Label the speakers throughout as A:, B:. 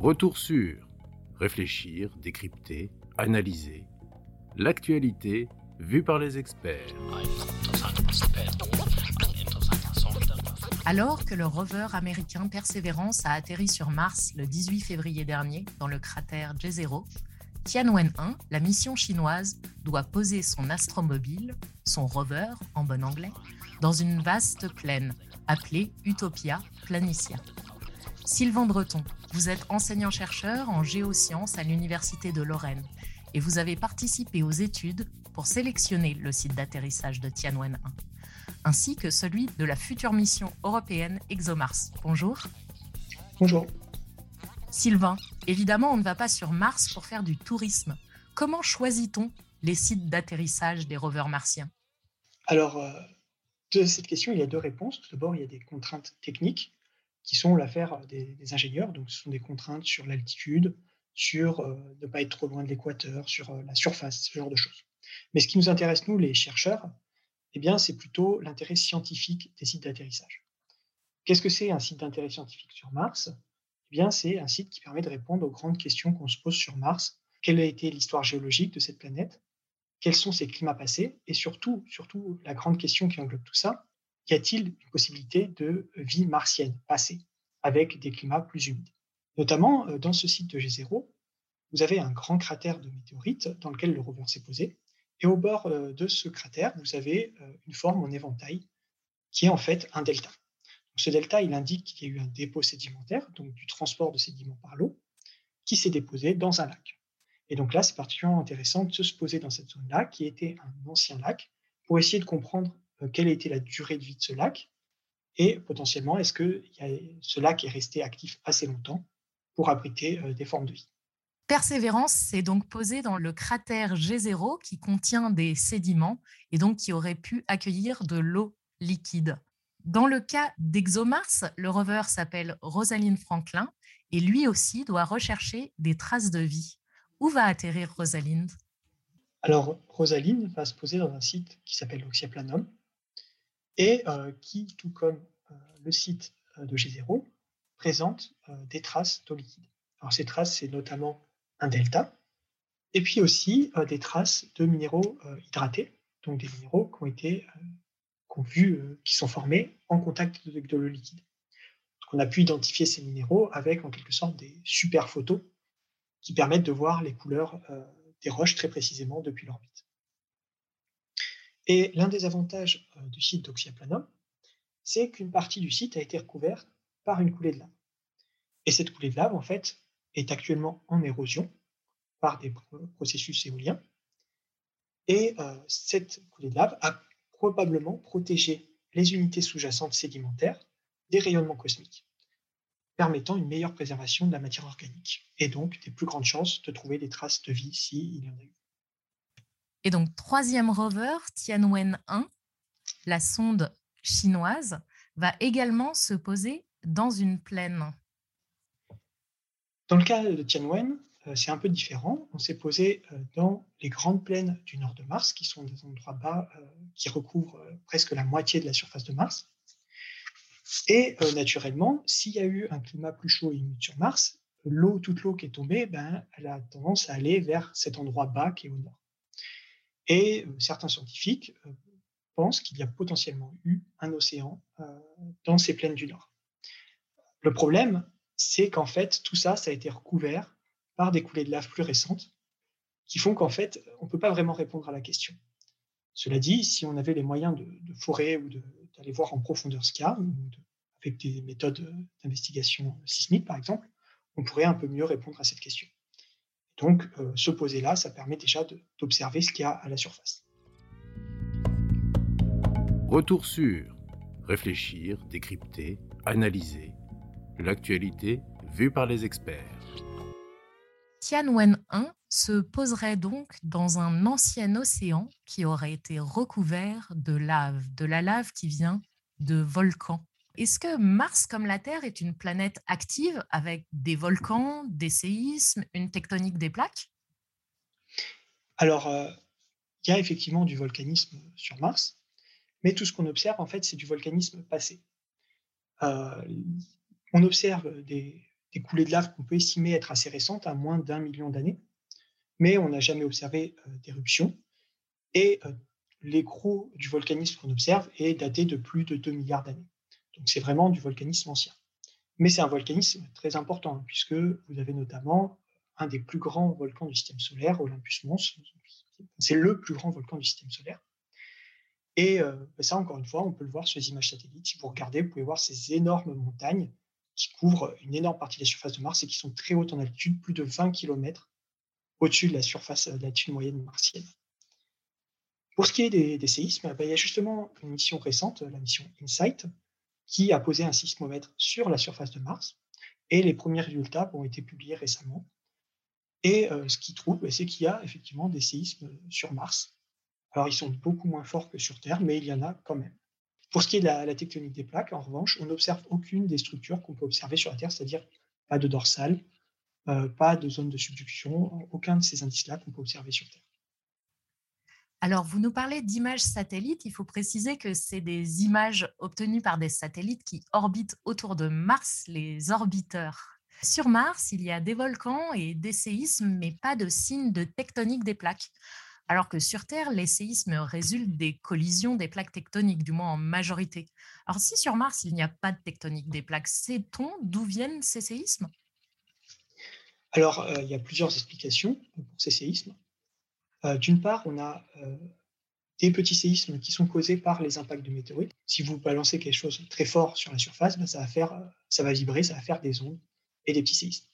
A: Retour sur réfléchir, décrypter, analyser l'actualité vue par les experts.
B: Alors que le rover américain Perseverance a atterri sur Mars le 18 février dernier dans le cratère J0, Tianwen-1, la mission chinoise, doit poser son astromobile, son rover en bon anglais, dans une vaste plaine appelée Utopia Planitia. Sylvain Breton, vous êtes enseignant-chercheur en géosciences à l'Université de Lorraine et vous avez participé aux études pour sélectionner le site d'atterrissage de Tianwen-1, ainsi que celui de la future mission européenne ExoMars. Bonjour.
C: Bonjour.
B: Sylvain, évidemment, on ne va pas sur Mars pour faire du tourisme. Comment choisit-on les sites d'atterrissage des rovers martiens?
C: Alors, euh, de cette question, il y a deux réponses. Tout d'abord, il y a des contraintes techniques qui sont l'affaire des, ingénieurs. Donc, ce sont des contraintes sur l'altitude, sur euh, ne pas être trop loin de l'équateur, sur euh, la surface, ce genre de choses. Mais ce qui nous intéresse, nous, les chercheurs, eh bien, c'est plutôt l'intérêt scientifique des sites d'atterrissage. Qu'est-ce que c'est un site d'intérêt scientifique sur Mars? Eh bien, c'est un site qui permet de répondre aux grandes questions qu'on se pose sur Mars. Quelle a été l'histoire géologique de cette planète? Quels sont ses climats passés? Et surtout, surtout, la grande question qui englobe tout ça, y a-t-il une possibilité de vie martienne passée avec des climats plus humides? Notamment, euh, dans ce site de G0, vous avez un grand cratère de météorites dans lequel le rover s'est posé. Et au bord euh, de ce cratère, vous avez euh, une forme en éventail qui est en fait un delta. Ce delta, il indique qu'il y a eu un dépôt sédimentaire, donc du transport de sédiments par l'eau, qui s'est déposé dans un lac. Et donc là, c'est particulièrement intéressant de se poser dans cette zone-là, qui était un ancien lac, pour essayer de comprendre quelle était la durée de vie de ce lac, et potentiellement, est-ce que ce lac est resté actif assez longtemps pour abriter euh, des formes de vie?
B: Persévérance s'est donc posé dans le cratère G0 qui contient des sédiments et donc qui aurait pu accueillir de l'eau liquide. Dans le cas d'ExoMars, le rover s'appelle Rosalind Franklin et lui aussi doit rechercher des traces de vie. Où va atterrir Rosalind?
C: Alors, Rosalind va se poser dans un site qui s'appelle Oxyaplanum et euh, qui, tout comme euh, le site euh, de G0, présente des traces d'eau liquide. Alors, ces traces, c'est notamment un delta et puis aussi des traces de minéraux hydratés, donc des minéraux qui ont été vu, qui sont formés en contact avec de l'eau liquide. On a pu identifier ces minéraux avec en quelque sorte des super photos qui permettent de voir les couleurs des roches très précisément depuis l'orbite. Et l'un des avantages euh, du site d'Oxyaplanum, c'est qu'une partie du site a été recouverte par une coulée de lave. Et cette coulée de lave, en fait, est actuellement en érosion par des processus éoliens. Et cette coulée de lave a probablement protéger les unités sous-jacentes sédimentaires des rayonnements cosmiques, permettant une meilleure préservation de la matière organique et donc des plus grandes chances de trouver des traces de vie s'il y en a eu.
B: Et donc, troisième rover, Tianwen-1, la sonde chinoise, va également se poser dans une plaine.
C: Dans le cas de Tianwen, euh, c'est un peu différent. On s'est posé euh, dans les grandes plaines du nord de Mars, qui sont des endroits bas euh, qui recouvrent presque la moitié de la surface de Mars. Et naturellement, s'il y a eu un climat plus chaud et humide sur Mars, toute l'eau qui est tombée, ben, elle a tendance à aller vers cet endroit bas qui est au nord. Et certains scientifiques pensent qu'il y a potentiellement eu un océan dans ces plaines du nord. Le problème, c'est qu'en fait, tout ça, ça a été recouvert par des coulées de lave plus récentes qui font qu'en fait, on ne peut pas vraiment répondre à la question. Cela dit, si on avait les moyens de, de forer ou d'aller voir en profondeur ce qu'il y a, avec des méthodes d'investigation sismique par exemple, on pourrait un peu mieux répondre à cette question. Donc, euh, se poser là, ça permet déjà d'observer ce qu'il y a à la surface.
A: Retour sur réfléchir, décrypter, analyser l'actualité vue par les experts.
B: Tianwen-1 se poserait donc dans un ancien océan qui aurait été recouvert de lave, de la lave qui vient de volcans. Est-ce que Mars, comme la Terre, est une planète active avec des volcans, des séismes, une tectonique des plaques?
C: Alors, euh, il y a effectivement du volcanisme sur Mars, mais tout ce qu'on observe, en fait, c'est du volcanisme passé. Euh, on observe des coulées de lave qu'on peut estimer être assez récentes, à moins d'un million d'années, mais on n'a jamais observé d'éruption. Et l'écrou du volcanisme qu'on observe est daté de plus de 2 milliards d'années. C'est vraiment du volcanisme ancien. Mais c'est un volcanisme très important, hein, puisque vous avez notamment un des plus grands volcans du système solaire, Olympus Mons. C'est le plus grand volcan du système solaire. Et euh, ben ça, encore une fois, on peut le voir sur les images satellites. Si vous regardez, vous pouvez voir ces énormes montagnes qui couvrent une énorme partie de la surface de Mars et qui sont très hautes en altitude, plus de 20 km au-dessus de la surface de l'altitude moyenne martienne. Pour ce qui est des, séismes, ben, il y a justement une mission récente, la mission InSight, qui a posé un sismomètre sur la surface de Mars. Et les premiers résultats ont été publiés récemment. Et euh, ce qu'ils trouvent, ben, c'est qu'il y a effectivement des séismes sur Mars. Alors, ils sont beaucoup moins forts que sur Terre, mais il y en a quand même. Pour ce qui est de la, tectonique des plaques, en revanche, on n'observe aucune des structures qu'on peut observer sur la Terre, c'est-à-dire pas de dorsale, euh, pas de zone de subduction, aucun de ces indices-là qu'on peut observer sur Terre.
B: Alors, vous nous parlez d'images satellites. Il faut préciser que c'est des images obtenues par des satellites qui orbitent autour de Mars, les orbiteurs. Sur Mars, il y a des volcans et des séismes, mais pas de signes de tectonique des plaques. Alors que sur Terre, les séismes résultent des collisions des plaques tectoniques, du moins en majorité. Alors si sur Mars, il n'y a pas de tectonique des plaques, sait-on d'où viennent ces séismes?
C: Alors, euh, il y a plusieurs explications pour ces séismes. Euh, d'une part, on a euh, des petits séismes qui sont causés par les impacts de météorites. Si vous balancez quelque chose très fort sur la surface, ben, ça, va faire, ça va vibrer, ça va faire des ondes et des petits séismes.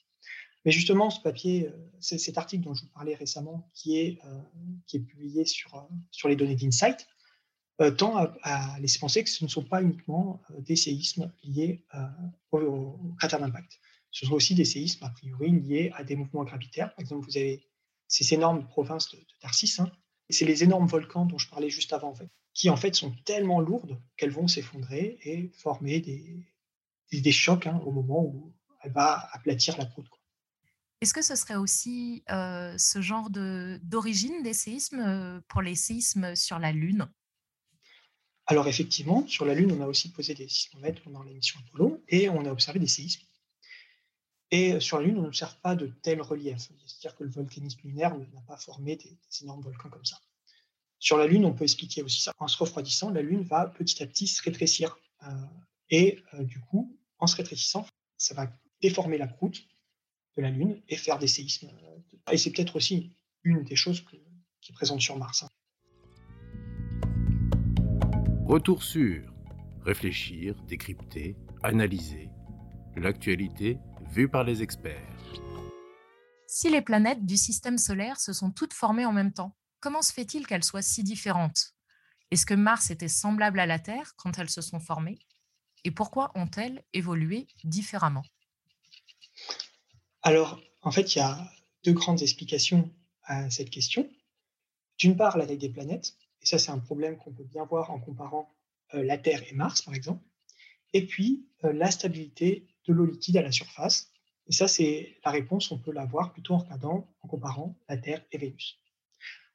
C: Mais justement, ce papier, cet article dont je vous parlais récemment, qui est, qui est publié sur, sur les données d'Insight, tend à, laisser penser que ce ne sont pas uniquement des séismes liés au, au, cratère d'impact. Ce sont aussi des séismes, a priori, liés à des mouvements gravitaires. Par exemple, vous avez ces énormes provinces de, de Tarsis. Hein, c'est les énormes volcans dont je parlais juste avant, en fait, qui en fait sont tellement lourdes qu'elles vont s'effondrer et former des, des, chocs hein, au moment où elle va aplatir la croûte.
B: Est-ce que ce serait aussi euh, ce genre d'origine des séismes euh, pour les séismes sur la Lune?
C: Alors effectivement, sur la Lune, on a aussi posé des sismomètres pendant l'émission Apollo et on a observé des séismes. Et sur la Lune, on n'observe pas de tel relief. C'est-à-dire que le volcanisme lunaire n'a pas formé des, énormes volcans comme ça. Sur la Lune, on peut expliquer aussi ça. En se refroidissant, la Lune va petit à petit se rétrécir. Euh, et du coup, en se rétrécissant, ça va déformer la croûte de la Lune et faire des séismes. Et c'est peut-être aussi une des choses qui est présente sur Mars. Hein.
A: Retour sur réfléchir, décrypter, analyser l'actualité vue par les experts.
B: Si les planètes du système solaire se sont toutes formées en même temps, comment se fait-il qu'elles soient si différentes? Est-ce que Mars était semblable à la Terre quand elles se sont formées? Et pourquoi ont-elles évolué différemment?
C: Alors, en fait, il y a deux grandes explications à cette question. D'une part, la taille des planètes, et ça c'est un problème qu'on peut bien voir en comparant euh, la Terre et Mars, par exemple. Et puis, euh, la stabilité de l'eau liquide à la surface. Et ça, c'est la réponse, on peut la voir plutôt en regardant, en comparant la Terre et Vénus.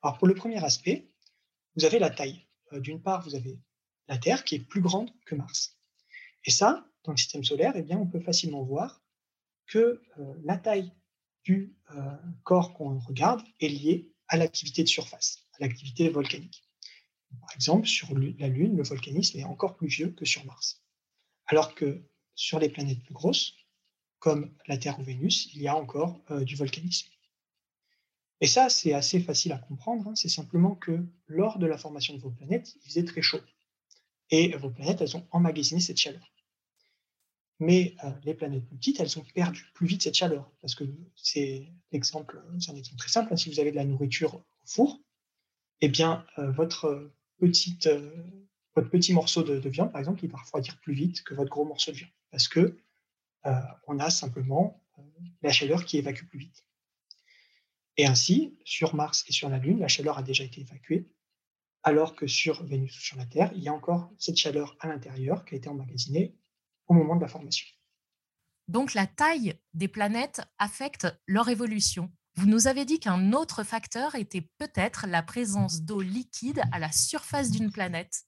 C: Alors, pour le premier aspect, vous avez la taille. Euh, d'une part, vous avez la Terre qui est plus grande que Mars. Et ça, dans le système solaire, eh bien, on peut facilement voir que euh, la taille du euh, corps qu'on regarde est liée à l'activité de surface, à l'activité volcanique. Par exemple, sur la Lune, le volcanisme est encore plus vieux que sur Mars. Alors que sur les planètes plus grosses, comme la Terre ou Vénus, il y a encore euh, du volcanisme. Et ça, c'est assez facile à comprendre. Hein. C'est simplement que lors de la formation de vos planètes, il faisait très chaud. Et vos planètes, elles ont emmagasiné cette chaleur. Mais euh, les planètes plus petites, elles ont perdu plus vite cette chaleur. Parce que c'est l'exemple, c'est un exemple très simple. Hein. si vous avez de la nourriture au four, eh bien, euh, votre, petite, votre petit morceau de, viande, par exemple, il va refroidir plus vite que votre gros morceau de viande. Parce que on a simplement la chaleur qui évacue plus vite. Et ainsi, sur Mars et sur la Lune, la chaleur a déjà été évacuée, alors que sur Vénus ou sur la Terre, il y a encore cette chaleur à l'intérieur qui a été emmagasinée au moment de la formation.
B: Donc la taille des planètes affecte leur évolution. Vous nous avez dit qu'un autre facteur était peut-être la présence d'eau liquide à la surface d'une planète.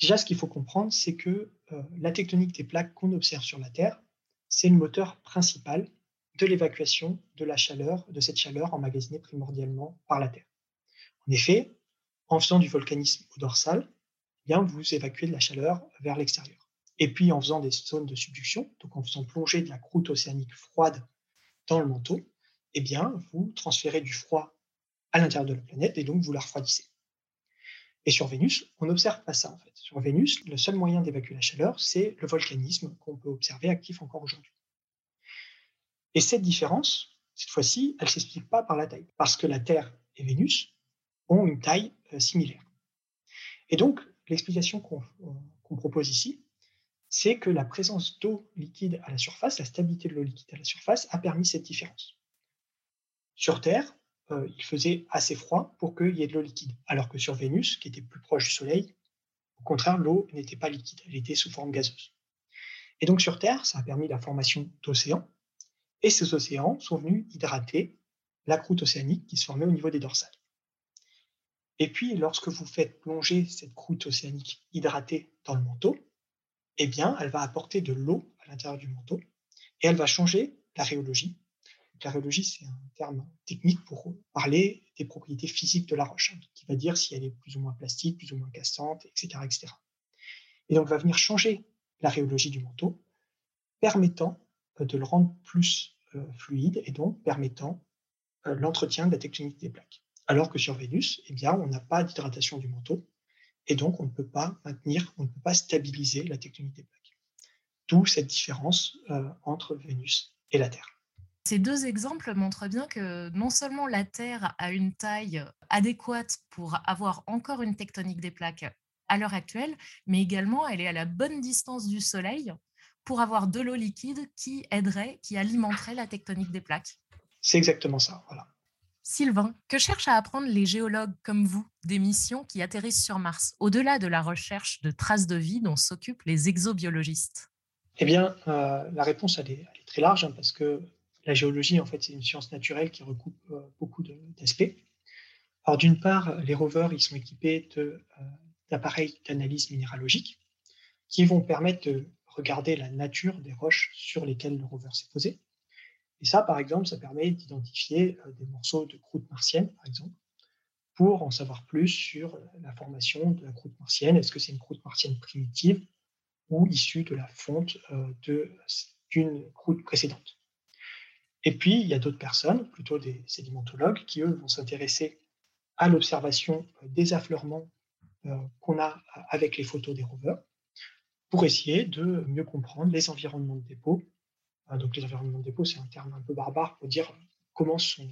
C: Déjà, ce qu'il faut comprendre, c'est que euh, la tectonique des plaques qu'on observe sur la Terre c'est le moteur principal de l'évacuation de la chaleur, de cette chaleur emmagasinée primordialement par la Terre. En effet, en faisant du volcanisme au dorsal, eh bien, vous évacuez de la chaleur vers l'extérieur. Et puis en faisant des zones de subduction, donc en faisant plonger de la croûte océanique froide dans le manteau, eh bien, vous transférez du froid à l'intérieur de la planète et donc vous la refroidissez. Et sur Vénus, on n'observe pas ça en fait. Sur Vénus, le seul moyen d'évacuer la chaleur, c'est le volcanisme qu'on peut observer actif encore aujourd'hui. Et cette différence, cette fois-ci, elle ne s'explique pas par la taille, parce que la Terre et Vénus ont une taille euh, similaire. Et donc, l'explication qu'on propose ici, c'est que la présence d'eau liquide à la surface, la stabilité de l'eau liquide à la surface, a permis cette différence. Sur Terre, euh, il faisait assez froid pour qu'il y ait de l'eau liquide, alors que sur Vénus, qui était plus proche du Soleil, au contraire, l'eau n'était pas liquide, elle était sous forme gazeuse. Et donc sur Terre, ça a permis la formation d'océans, et ces océans sont venus hydrater la croûte océanique qui se formait au niveau des dorsales. Et puis, lorsque vous faites plonger cette croûte océanique hydratée dans le manteau, eh bien, elle va apporter de l'eau à l'intérieur du manteau et elle va changer la rhéologie, c'est un terme technique pour parler des propriétés physiques de la roche, hein, qui va dire si elle est plus ou moins plastique, plus ou moins cassante, etc., etc. Et donc, va venir changer la rhéologie du manteau, permettant euh, de le rendre plus euh, fluide et donc permettant euh, l'entretien de la tectonique des plaques. Alors que sur Vénus, eh bien, on n'a pas d'hydratation du manteau et donc on ne peut pas maintenir, on ne peut pas stabiliser la tectonique des plaques. D'où cette différence entre Vénus et la Terre.
B: Ces deux exemples montrent bien que non seulement la Terre a une taille adéquate pour avoir encore une tectonique des plaques à l'heure actuelle, mais également elle est à la bonne distance du Soleil pour avoir de l'eau liquide qui aiderait, qui alimenterait la tectonique des plaques.
C: C'est exactement ça, voilà.
B: Sylvain, que cherchent à apprendre les géologues comme vous des missions qui atterrissent sur Mars, au-delà de la recherche de traces de vie dont s'occupent les exobiologistes?
C: Eh bien, euh, la réponse, elle est, très large, hein, parce que la géologie, en fait, c'est une science naturelle qui recoupe euh, beaucoup d'aspects. Alors, d'une part, les rovers, ils sont équipés euh, d'appareils d'analyse minéralogique qui vont permettre de regarder la nature des roches sur lesquelles le rover s'est posé. Et ça, par exemple, ça permet d'identifier euh, des morceaux de croûte martienne, par exemple, pour en savoir plus sur la formation de la croûte martienne. Est-ce que c'est une croûte martienne primitive ou issue de la fonte d'une croûte précédente? Et puis, il y a d'autres personnes, plutôt des sédimentologues, qui, eux, vont s'intéresser à l'observation euh, des affleurements qu'on a avec les photos des rovers pour essayer de mieux comprendre les environnements de dépôt. Euh, donc les environnements de dépôt, c'est un terme un peu barbare pour dire comment sont,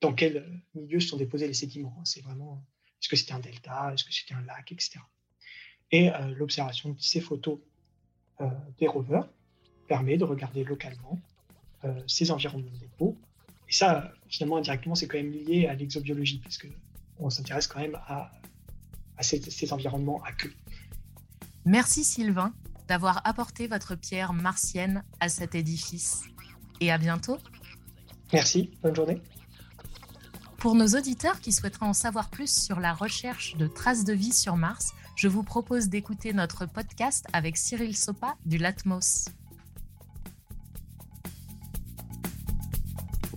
C: dans quel milieu sont déposés les sédiments. C'est vraiment, est-ce que c'était un delta, est-ce que c'était un lac, etc. Et euh, l'observation de ces photos euh, des rovers permet de regarder localement ces environnements de dépôt. Et ça, finalement, indirectement, c'est quand même lié à l'exobiologie, parce qu'on s'intéresse quand même à, ces, ces environnements aqueux.
B: Merci Sylvain d'avoir apporté votre pierre martienne à cet édifice. Et à bientôt.
C: Merci, bonne journée.
B: Pour nos auditeurs qui souhaiteraient en savoir plus sur la recherche de traces de vie sur Mars, je vous propose d'écouter notre podcast avec Cyril Sopa du Latmos.